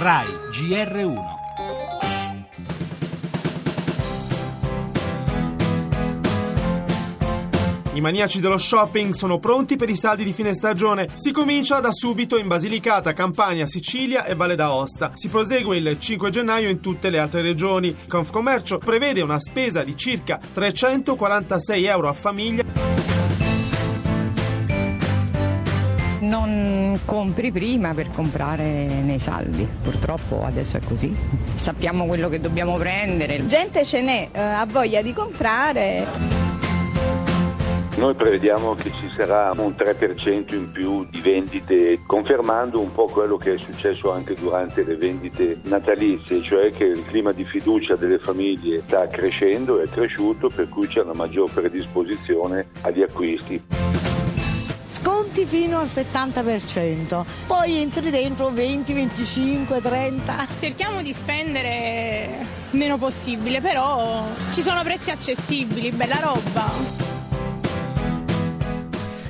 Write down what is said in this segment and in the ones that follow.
RAI GR1 I maniaci dello shopping sono pronti per i saldi di fine stagione. Si comincia da subito in Basilicata, Campania, Sicilia e Valle d'Aosta. Si prosegue il 5 gennaio in tutte le altre regioni. Confcommercio prevede una spesa di circa 346 euro a famiglia. Non compri prima per comprare nei saldi, purtroppo adesso è così. Sappiamo quello che dobbiamo prendere. Gente ce n'è, eh, ha voglia di comprare. Noi prevediamo che ci sarà un 3% in più di vendite, confermando un po' quello che è successo anche durante le vendite natalizie, cioè che il clima di fiducia delle famiglie sta crescendo, è cresciuto, per cui c'è una maggior predisposizione agli acquisti sconti fino al 70%, poi entri dentro 20, 25, 30. Cerchiamo di spendere meno possibile, però ci sono prezzi accessibili, bella roba.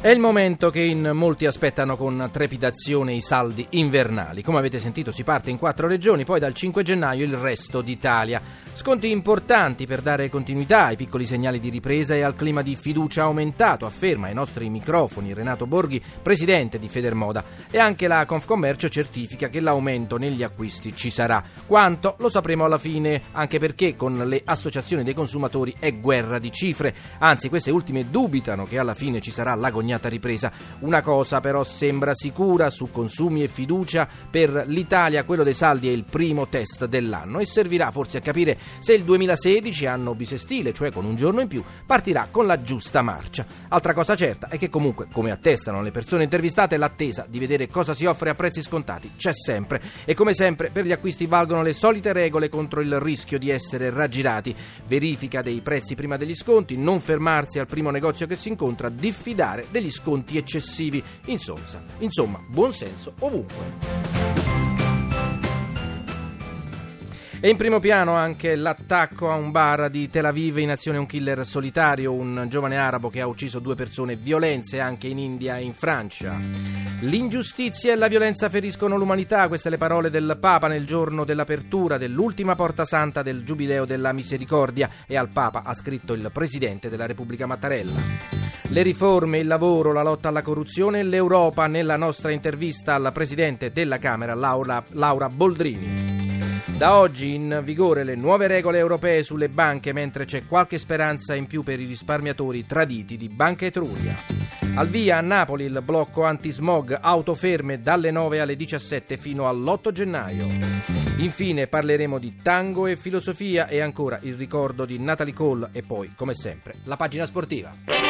È il momento che in molti aspettano con trepidazione i saldi invernali. Come avete sentito si parte in quattro regioni, poi dal 5 gennaio il resto d'Italia. Sconti importanti per dare continuità ai piccoli segnali di ripresa e al clima di fiducia aumentato, afferma ai nostri microfoni Renato Borghi, presidente di Federmoda. E anche la Confcommercio certifica che l'aumento negli acquisti ci sarà. Quanto lo sapremo alla fine, anche perché con le associazioni dei consumatori è guerra di cifre. Anzi, queste ultime dubitano che alla fine ci sarà l'agognata ripresa. Una cosa però sembra sicura su consumi e fiducia per l'Italia, quello dei saldi è il primo test dell'anno e servirà forse a capire se il 2016, anno bisestile, cioè con un giorno in più, partirà con la giusta marcia. Altra cosa certa è che comunque, come attestano le persone intervistate, l'attesa di vedere cosa si offre a prezzi scontati c'è sempre e come sempre per gli acquisti valgono le solite regole contro il rischio di essere raggirati. Verifica dei prezzi prima degli sconti, non fermarsi al primo negozio che si incontra, diffidare degli sconti eccessivi. Insomma, insomma buon senso ovunque. E in primo piano anche l'attacco a un bar di Tel Aviv in azione un killer solitario, un giovane arabo che ha ucciso due persone, violenze anche in India e in Francia. L'ingiustizia e la violenza feriscono l'umanità, queste le parole del Papa nel giorno dell'apertura dell'ultima porta santa del Giubileo della Misericordia e al Papa ha scritto il Presidente della Repubblica Mattarella. Le riforme, il lavoro, la lotta alla corruzione e l'Europa nella nostra intervista al Presidente della Camera Laura, Laura Boldrini. Da oggi in vigore le nuove regole europee sulle banche, mentre c'è qualche speranza in più per i risparmiatori traditi di Banca Etruria. Al via a Napoli il blocco antismog autoferme dalle 9 alle 17 fino all'8 gennaio. Infine parleremo di tango e filosofia e ancora il ricordo di Natalie Cole e poi, come sempre, la pagina sportiva.